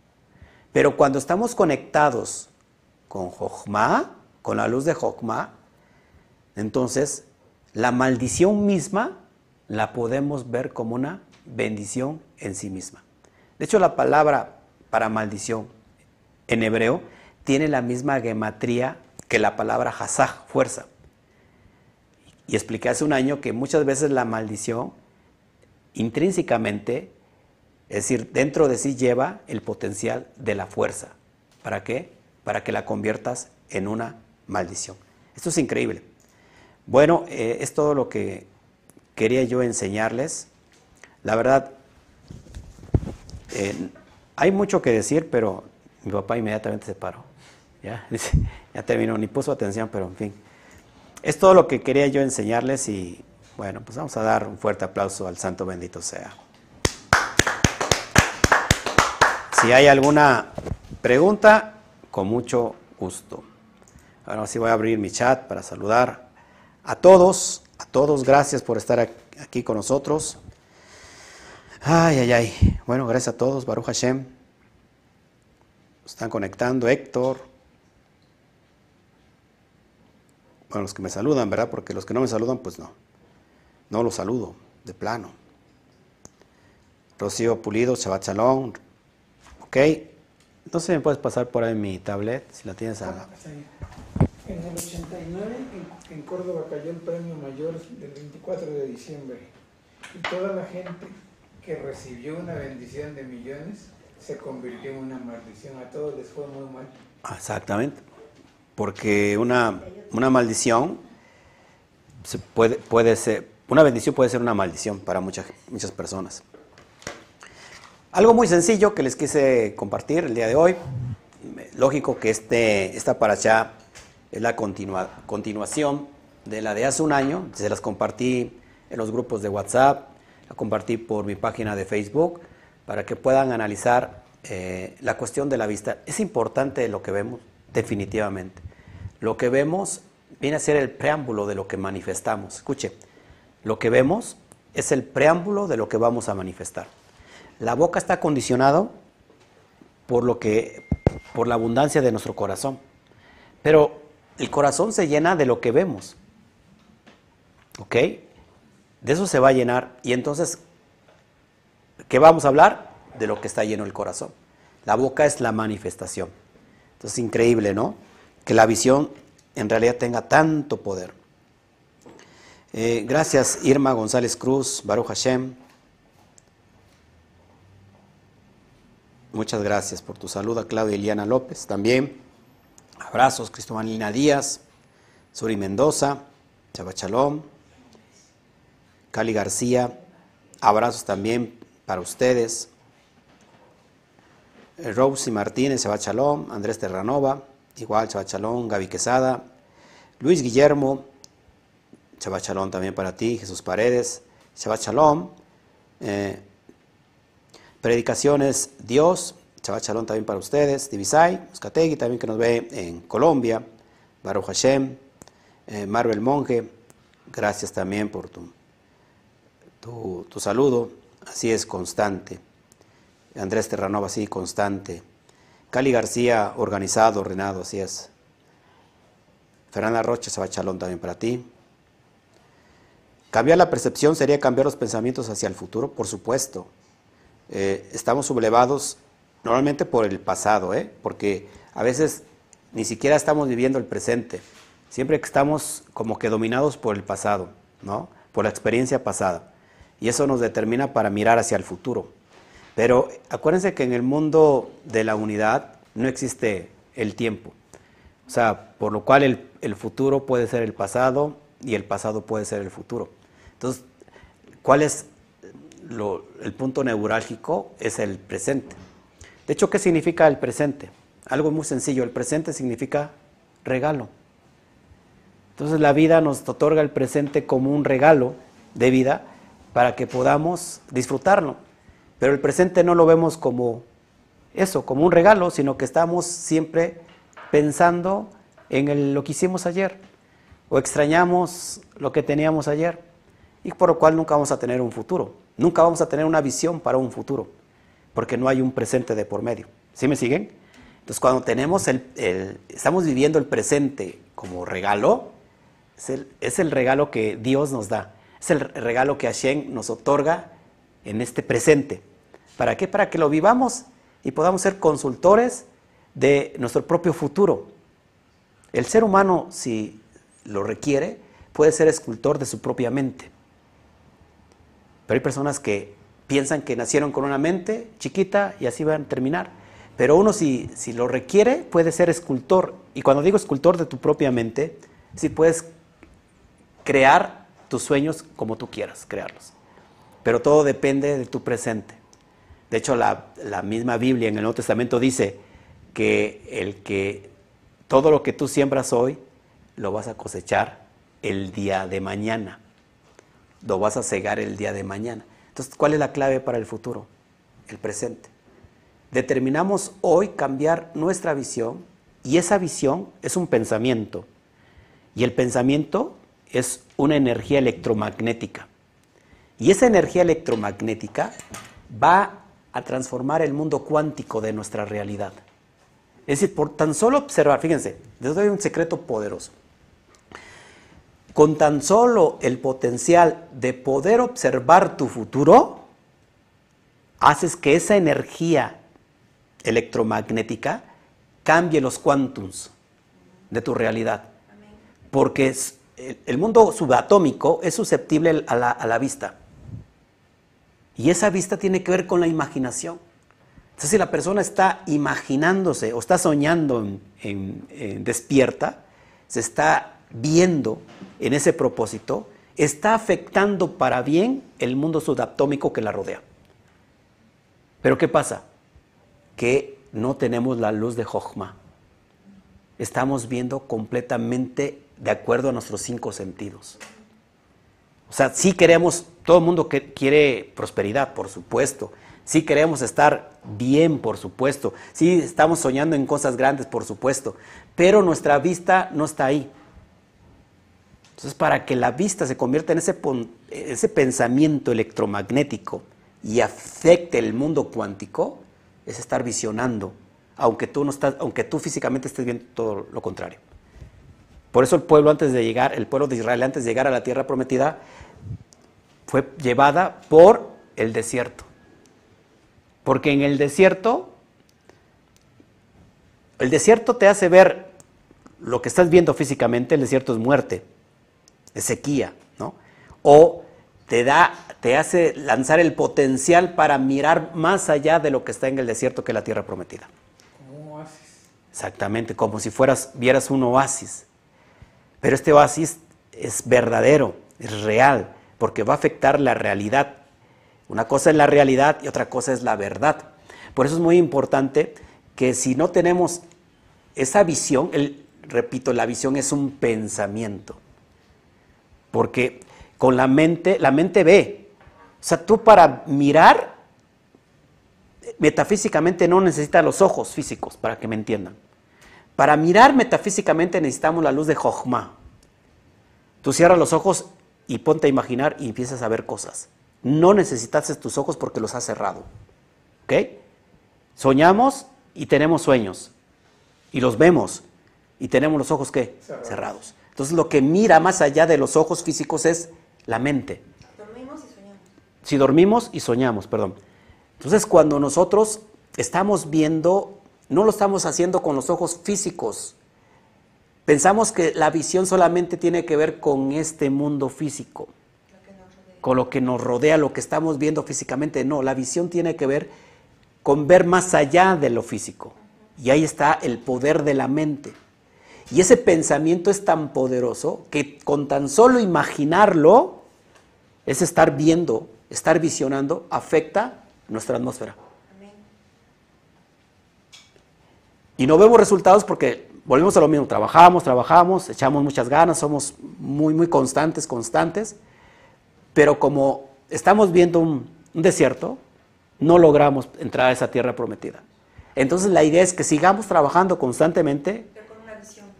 Pero cuando estamos conectados con Jochma, con la luz de Jochma, entonces la maldición misma la podemos ver como una bendición en sí misma. De hecho, la palabra para maldición en hebreo tiene la misma gematría que la palabra hazaj, fuerza. Y expliqué hace un año que muchas veces la maldición intrínsecamente, es decir, dentro de sí lleva el potencial de la fuerza. ¿Para qué? Para que la conviertas en una maldición. Esto es increíble. Bueno, eh, es todo lo que quería yo enseñarles. La verdad, eh, hay mucho que decir, pero mi papá inmediatamente se paró. Ya, *laughs* ya terminó, ni puso atención, pero en fin. Es todo lo que quería yo enseñarles y bueno, pues vamos a dar un fuerte aplauso al Santo Bendito sea. Si hay alguna pregunta, con mucho gusto. Ahora sí voy a abrir mi chat para saludar a todos, a todos, gracias por estar aquí con nosotros. Ay, ay, ay. Bueno, gracias a todos, Baruch Hashem. Están conectando, Héctor. Bueno, los que me saludan, ¿verdad? Porque los que no me saludan, pues no. No los saludo, de plano. Rocío Pulido, Shabbat Shalom. Ok. Entonces me puedes pasar por ahí mi tablet, si la tienes a... En el 89 en, Córdoba cayó el premio mayor del 24 de diciembre y toda la gente que recibió una bendición de millones se convirtió en una maldición. A todos les fue muy mal. Exactamente. Porque una, una maldición se puede, puede ser, una bendición puede ser una maldición para muchas, muchas personas. Algo muy sencillo que les quise compartir el día de hoy. Lógico que este, esta allá es la continuación de la de hace un año. Se las compartí en los grupos de WhatsApp, la compartí por mi página de Facebook para que puedan analizar eh, la cuestión de la vista. Es importante lo que vemos, definitivamente. Lo que vemos viene a ser el preámbulo de lo que manifestamos. Escuche, lo que vemos es el preámbulo de lo que vamos a manifestar. La boca está condicionado por por la abundancia de nuestro corazón. Pero el corazón se llena de lo que vemos. ¿Ok? De eso se va a llenar. Y entonces, ¿qué vamos a hablar? De lo que está lleno el corazón. La boca es la manifestación. Entonces, increíble, ¿no? Que la visión en realidad tenga tanto poder. Eh, gracias, Irma González Cruz, Baruch Hashem. Muchas gracias por tu salud a Claudia Eliana López también. Abrazos, Cristobalina Díaz, Suri Mendoza, Chabachalom, Cali García. Abrazos también para ustedes. Rosy Martínez, Chabachalom, Andrés Terranova, igual Chabachalom, Gaby Quesada, Luis Guillermo, Shabbat Shalom también para ti, Jesús Paredes. Shabbat Shalom. Eh, predicaciones Dios. Shabbat Shalom también para ustedes. Divisay, Muscategui también que nos ve en Colombia. Baruch Hashem. Eh, Marvel Monje. Gracias también por tu, tu, saludo. Así es, constante. Andrés Terranova, así, constante. Cali García, organizado, ordenado, así es. Fernanda Rocha, Shabbat Shalom también para ti. Cambiar la percepción sería cambiar los pensamientos hacia el futuro, por supuesto. Eh, estamos sublevados normalmente por el pasado, ¿eh? porque a veces ni siquiera estamos viviendo el presente. Siempre que estamos como que dominados por el pasado, ¿no? por la experiencia pasada. Y eso nos determina para mirar hacia el futuro. Pero acuérdense que en el mundo de la unidad no existe el tiempo. O sea, por lo cual el, el futuro puede ser el pasado, y el pasado puede ser el futuro. Entonces, ¿cuál es el punto neurálgico? Es el presente. De hecho, ¿qué significa el presente? Algo muy sencillo, el presente significa regalo. Entonces la vida nos otorga el presente como un regalo de vida para que podamos disfrutarlo. Pero el presente no lo vemos como eso, como un regalo, sino que estamos siempre pensando en lo que hicimos ayer o extrañamos lo que teníamos ayer y por lo cual nunca vamos a tener un futuro, nunca vamos a tener una visión para un futuro, porque no hay un presente de por medio. ¿Sí me siguen? Entonces cuando tenemos el, estamos viviendo el presente como regalo, es el, es el regalo que Dios nos da, es el regalo que Hashem nos otorga en este presente. ¿Para qué? Para que lo vivamos y podamos ser consultores de nuestro propio futuro. El ser humano, si lo requiere, puede ser escultor de su propia mente. Pero hay personas que piensan que nacieron con una mente chiquita y así van a terminar. Pero uno si, si lo requiere puede ser escultor. Y cuando digo escultor de tu propia mente, si puedes crear tus sueños como tú quieras crearlos. Pero todo depende de tu presente. De hecho, la, la misma Biblia en el Nuevo Testamento dice que el que todo lo que tú siembras hoy lo vas a cosechar el día de mañana. Lo vas a cegar el día de mañana. Entonces, ¿cuál es la clave para el futuro? El presente. Determinamos hoy cambiar nuestra visión y esa visión es un pensamiento. Y el pensamiento es una energía electromagnética. Y esa energía electromagnética va a transformar el mundo cuántico de nuestra realidad. Es decir, por tan solo observar, fíjense, les doy un secreto poderoso. Con tan solo el potencial de poder observar tu futuro, haces que esa energía electromagnética cambie los quantums de tu realidad. Porque el mundo subatómico es susceptible a la, vista. Y esa vista tiene que ver con la imaginación. Entonces, si la persona está imaginándose o está soñando en despierta, se está viendo en ese propósito está afectando para bien el mundo subatómico que la rodea. Pero ¿qué pasa? Que no tenemos la luz de Jochma. Estamos viendo completamente de acuerdo a nuestros cinco sentidos. O sea, sí queremos, todo el mundo que quiere prosperidad, por supuesto. Sí queremos estar bien, por supuesto. Sí estamos soñando en cosas grandes, por supuesto. Pero nuestra vista no está ahí. Entonces, para que la vista se convierta en ese, pensamiento electromagnético y afecte el mundo cuántico, es estar visionando, aunque tú, no aunque tú físicamente estés viendo todo lo contrario. Por eso el pueblo antes de llegar, el pueblo de Israel antes de llegar a la tierra prometida, fue llevada por el desierto. Porque en el desierto, el desierto te hace ver lo que estás viendo físicamente, el desierto es muerte de sequía, ¿no? O te da, te hace lanzar el potencial para mirar más allá de lo que está en el desierto que es la tierra prometida. Como un oasis. Exactamente, como si fueras, vieras un oasis. Pero este oasis es verdadero, es real, porque va a afectar la realidad. Una cosa es la realidad y otra cosa es la verdad. Por eso es muy importante que si no tenemos esa visión, el, repito, la visión es un pensamiento. Porque con la mente, la mente ve. O sea, tú para mirar, metafísicamente no necesitas los ojos físicos, para que me entiendan. Para mirar metafísicamente necesitamos la luz de Jochma. Tú cierras los ojos y ponte a imaginar y empiezas a ver cosas. No necesitas tus ojos porque los has cerrado. ¿Ok? Soñamos y tenemos sueños. Y los vemos. Y tenemos los ojos ¿qué? Cerrados. Entonces lo que mira más allá de los ojos físicos es la mente. Dormimos y soñamos. Si dormimos y soñamos, perdón. Entonces cuando nosotros estamos viendo, no lo estamos haciendo con los ojos físicos. Pensamos que la visión solamente tiene que ver con este mundo físico, con lo que nos rodea, lo que estamos viendo físicamente. No, la visión tiene que ver con ver más allá de lo físico. Y ahí está el poder de la mente. Y ese pensamiento es tan poderoso que con tan solo imaginarlo, es estar viendo, estar visionando, afecta nuestra atmósfera. Y no vemos resultados porque volvemos a lo mismo, trabajamos, trabajamos, echamos muchas ganas, somos muy, muy constantes, constantes, pero como estamos viendo un, desierto, no logramos entrar a esa tierra prometida. Entonces la idea es que sigamos trabajando constantemente,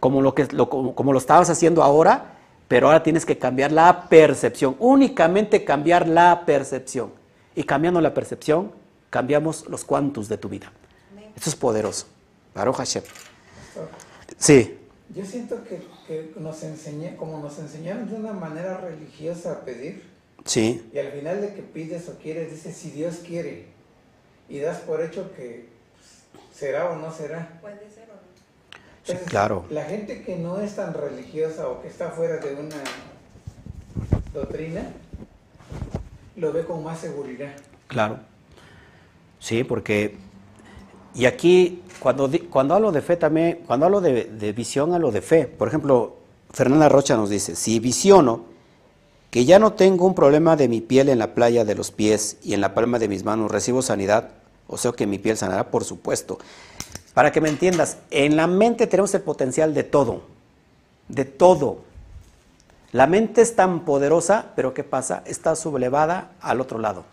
como lo, que, como lo estabas haciendo ahora, pero ahora tienes que cambiar la percepción, únicamente cambiar la percepción. Y cambiando la percepción, cambiamos los cuantos de tu vida. Eso es poderoso. Baruch Hashem. Sí. Yo siento que, nos enseñé, como nos enseñaron de una manera religiosa a pedir. Sí. Y al final de que pides o quieres, dices si Dios quiere. Y das por hecho que pues, será o no será. Puede ser o no. Sí, claro. La gente que no es tan religiosa o que está fuera de una doctrina, lo ve con más seguridad. Claro. Sí, porque y aquí, cuando, cuando hablo de fe también, cuando hablo de, de, visión, hablo de fe. Por ejemplo, Fernanda Rocha nos dice, si visiono que ya no tengo un problema de mi piel en la playa de los pies y en la palma de mis manos, recibo sanidad, o sea que mi piel sanará, por supuesto. Para que me entiendas, en la mente tenemos el potencial de todo, de todo. La mente es tan poderosa, pero ¿qué pasa? Está sublevada al otro lado.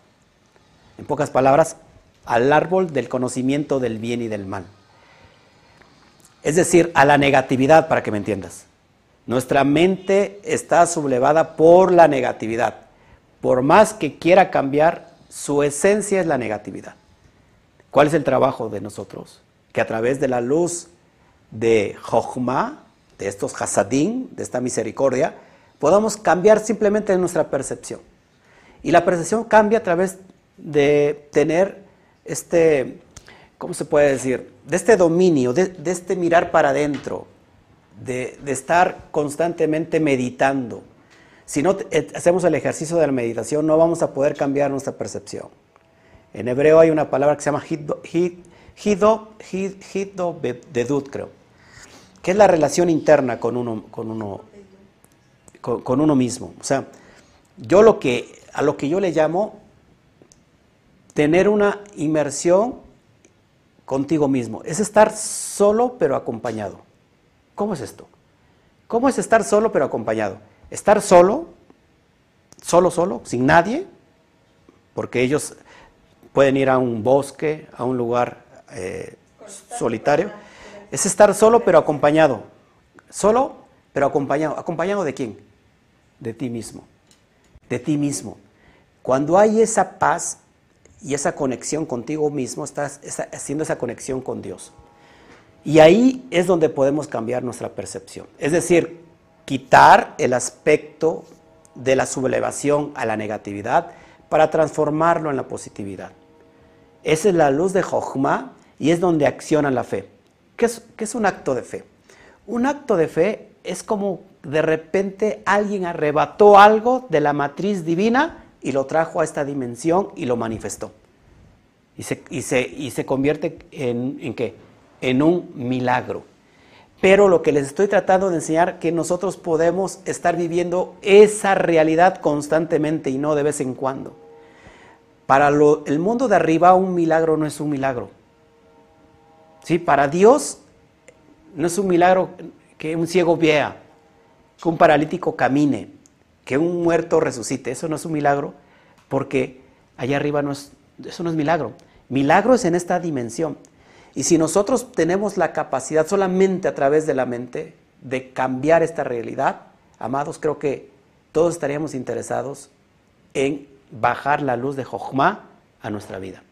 En pocas palabras, al árbol del conocimiento del bien y del mal. Es decir, a la negatividad, para que me entiendas. Nuestra mente está sublevada por la negatividad. Por más que quiera cambiar, su esencia es la negatividad. ¿Cuál es el trabajo de nosotros? Que a través de la luz de Jochma, de estos Hasadim, de esta misericordia, podamos cambiar simplemente nuestra percepción. Y la percepción cambia a través de tener este, ¿cómo se puede decir? De este dominio, de, este mirar para adentro, de, estar constantemente meditando. Si no eh, hacemos el ejercicio de la meditación, no vamos a poder cambiar nuestra percepción. En hebreo hay una palabra que se llama hido, hido, creo, que es la relación interna con uno, con uno, con uno mismo. O sea, yo lo que, a lo que yo le llamo tener una inmersión contigo mismo. Es estar solo pero acompañado. ¿Cómo es esto? ¿Cómo es estar solo pero acompañado? Estar solo, solo, solo, sin nadie, porque ellos pueden ir a un bosque, a un lugar eh, solitario. Es estar solo pero acompañado. Solo pero acompañado. ¿Acompañado de quién? De ti mismo. De ti mismo. Cuando hay esa paz, y esa conexión contigo mismo, estás haciendo esa conexión con Dios. Y ahí es donde podemos cambiar nuestra percepción. Es decir, quitar el aspecto de la sublevación a la negatividad para transformarlo en la positividad. Esa es la luz de Jochma y es donde acciona la fe. ¿Qué es, ¿Qué es un acto de fe? Un acto de fe es como de repente alguien arrebató algo de la matriz divina y lo trajo a esta dimensión y lo manifestó. Y se, y se, y se convierte en, en qué? En un milagro. Pero lo que les estoy tratando de enseñar que nosotros podemos estar viviendo esa realidad constantemente y no de vez en cuando. Para lo, el mundo de arriba un milagro no es un milagro. ¿Sí? Para Dios no es un milagro que un ciego vea, que un paralítico camine, que un muerto resucite, eso no es un milagro, porque allá arriba no es, eso no es milagro. Milagro es en esta dimensión. Y si nosotros tenemos la capacidad solamente a través de la mente de cambiar esta realidad, amados, creo que todos estaríamos interesados en bajar la luz de Jochma a nuestra vida,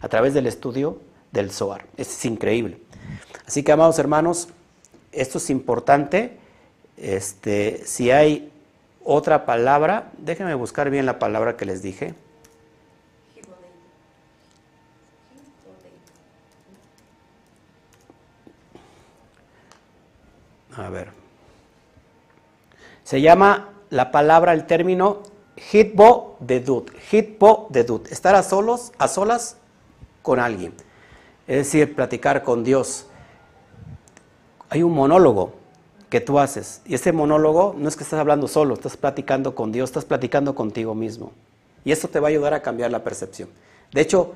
a través del estudio del Zohar. Es increíble. Así que, amados hermanos, esto es importante. Este, si hay otra palabra, déjenme buscar bien la palabra que les dije. A ver. Se llama la palabra, el término hitbo dedut. Hitbo dedut. Estar a solos, a solas con alguien. Es decir, platicar con Dios. Hay un monólogo que tú haces. Y ese monólogo no es que estás hablando solo, estás platicando con Dios, estás platicando contigo mismo. Y esto te va a ayudar a cambiar la percepción. De hecho,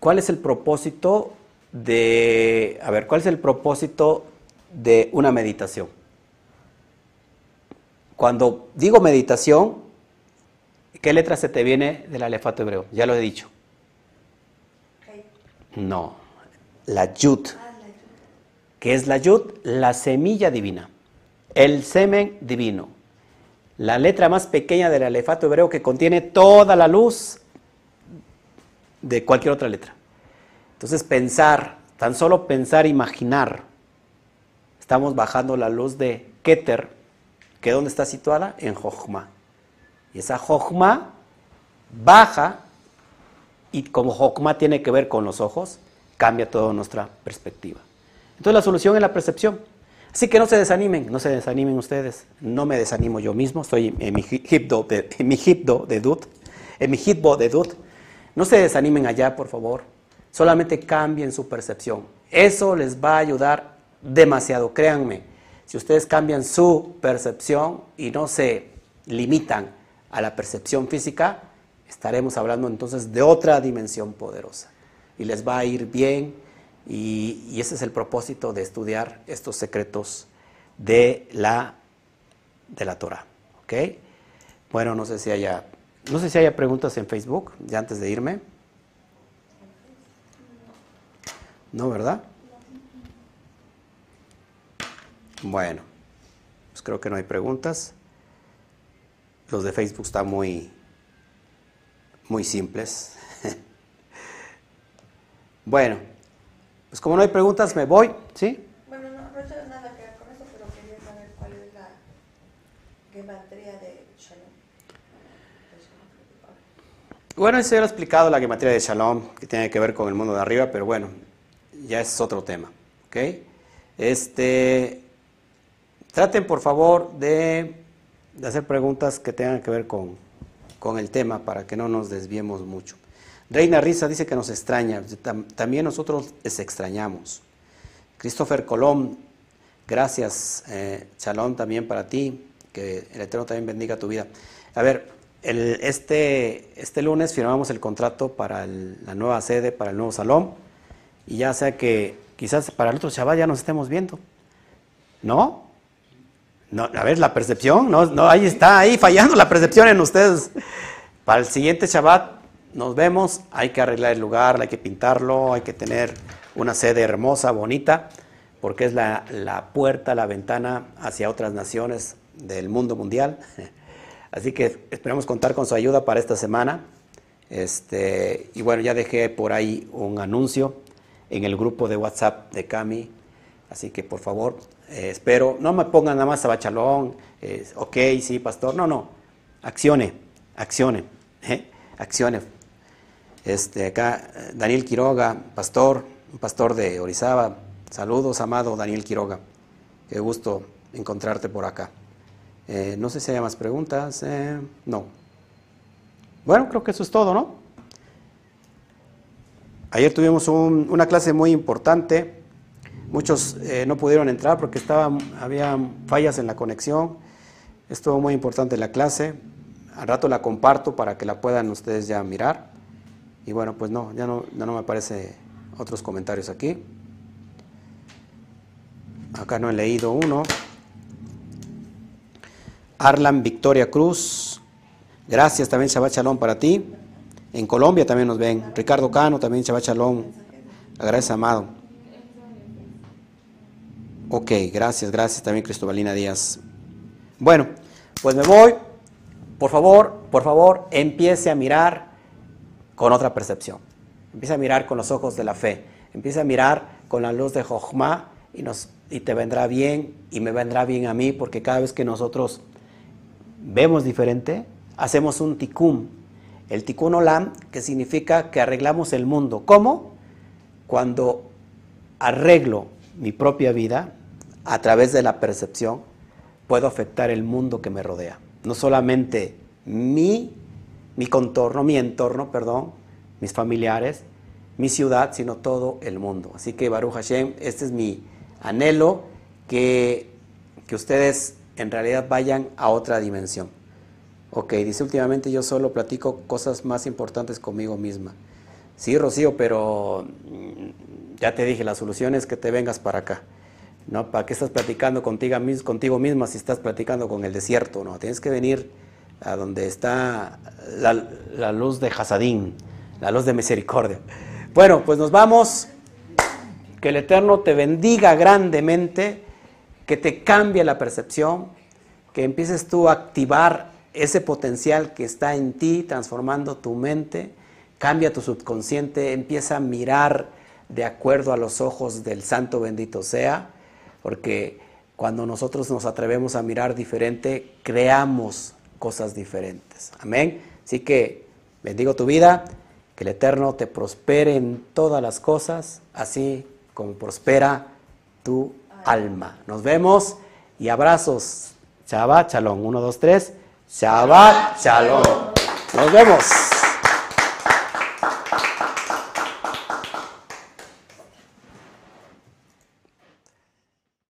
¿cuál es el propósito de, a ver, cuál es el propósito de una meditación? Cuando digo meditación, ¿qué letra se te viene del alefato hebreo? Ya lo he dicho. No, la yud. ¿Qué es la yud? La semilla divina, el semen divino, la letra más pequeña del alefato hebreo que contiene toda la luz de cualquier otra letra. Entonces pensar, tan solo pensar, imaginar, estamos bajando la luz de Keter, que dónde está situada? En Jochma. Y esa Jochma baja y como Jochma tiene que ver con los ojos, cambia toda nuestra perspectiva. Entonces la solución es la percepción. Así que no se desanimen, no se desanimen ustedes. No me desanimo yo mismo, estoy en mi hipdo de, en mi de Dut, en mi hitbo de Dut. No se desanimen allá, por favor. Solamente cambien su percepción. Eso les va a ayudar demasiado, créanme. Si ustedes cambian su percepción y no se limitan a la percepción física, estaremos hablando entonces de otra dimensión poderosa. Y les va a ir bien y, ese es el propósito de estudiar estos secretos de la, de la Torah. Bueno, no sé si haya, no sé si haya preguntas en Facebook, ya antes de irme. ¿No, verdad? Bueno, pues creo que no hay preguntas. Los de Facebook están muy, muy simples. bueno. Pues como no hay preguntas, me voy, ¿sí? Bueno, no, nada que ver con eso, pero quería saber cuál es la gematría de Shalom. Bueno, eso ya lo he explicado, la gematría de Shalom, que tiene que ver con el mundo de arriba, pero bueno, ya es otro tema, ¿ok? Este, traten por favor de, de hacer preguntas que tengan que ver con, con el tema para que no nos desviemos mucho. Reina Risa dice que nos extraña, también nosotros les extrañamos. Christopher Colón, gracias, eh, Shalom también para ti, que el Eterno también bendiga tu vida. A ver, este, este lunes firmamos el contrato para la nueva sede, para el nuevo salón, y ya sea que quizás para el otro Shabbat ya nos estemos viendo. ¿No? No a ver, la percepción, no, no, ahí está, ahí fallando la percepción en ustedes. Para el siguiente Shabbat nos vemos, hay que arreglar el lugar, hay que pintarlo, hay que tener una sede hermosa, bonita, porque es la, puerta, la ventana hacia otras naciones del mundo mundial. *laughs* Así que esperamos contar con su ayuda para esta semana. Este, y bueno, ya dejé por ahí un anuncio en el grupo de WhatsApp de Cami. Así que por favor, eh, espero, no me pongan nada más a bachalón, ok, sí, pastor. No, no, accione, accione, *laughs* ¿eh? accione. Este, acá, Daniel Quiroga, pastor, un pastor de Orizaba. Saludos, amado Daniel Quiroga. Qué gusto encontrarte por acá. Eh, no sé si hay más preguntas. Eh, no. Bueno, creo que eso es todo, ¿no? Ayer tuvimos una clase muy importante. Muchos eh, no pudieron entrar porque estaban, había fallas en la conexión. Estuvo muy importante la clase. Al rato la comparto para que la puedan ustedes ya mirar. Y bueno, pues no, ya no, no me aparece otros comentarios aquí. Acá no he leído uno. Arlan Victoria Cruz, gracias también Shabbat Shalom para ti. En Colombia también nos ven. Ricardo Cano también Shabbat Shalom. Agradece amado. Ok, gracias, gracias también Cristobalina Díaz. Bueno, pues me voy. Por favor, por favor, empiece a mirar con otra percepción. Empieza a mirar con los ojos de la fe. Empieza a mirar con la luz de Jochma y, y te vendrá bien y me vendrá bien a mí porque cada vez que nosotros vemos diferente, hacemos un tikkun. El tikkun olam, que significa que arreglamos el mundo. ¿Cómo? Cuando arreglo mi propia vida a través de la percepción, puedo afectar el mundo que me rodea. No solamente mi mi contorno, mi entorno, perdón, mis familiares, mi ciudad, sino todo el mundo. Así que Baruch Hashem, este es mi anhelo, que, que ustedes en realidad vayan a otra dimensión. Ok, dice últimamente yo solo platico cosas más importantes conmigo misma. Sí, Rocío, pero mm, ya te dije, la solución es que te vengas para acá. ¿No? ¿Para qué estás platicando contigo, contigo misma si estás platicando con el desierto? No, tienes que venir a donde está la, luz de Hasadín, la luz de misericordia. Bueno, pues nos vamos. Que el Eterno te bendiga grandemente, que te cambie la percepción, que empieces tú a activar ese potencial que está en ti, transformando tu mente, cambia tu subconsciente, empieza a mirar de acuerdo a los ojos del Santo bendito sea, porque cuando nosotros nos atrevemos a mirar diferente, creamos cosas diferentes. Amén. Así que bendigo tu vida, que el Eterno te prospere en todas las cosas, así como prospera tu alma. Nos vemos y abrazos. Shabbat Shalom. Uno, dos, tres. Shabbat Shalom. Nos vemos.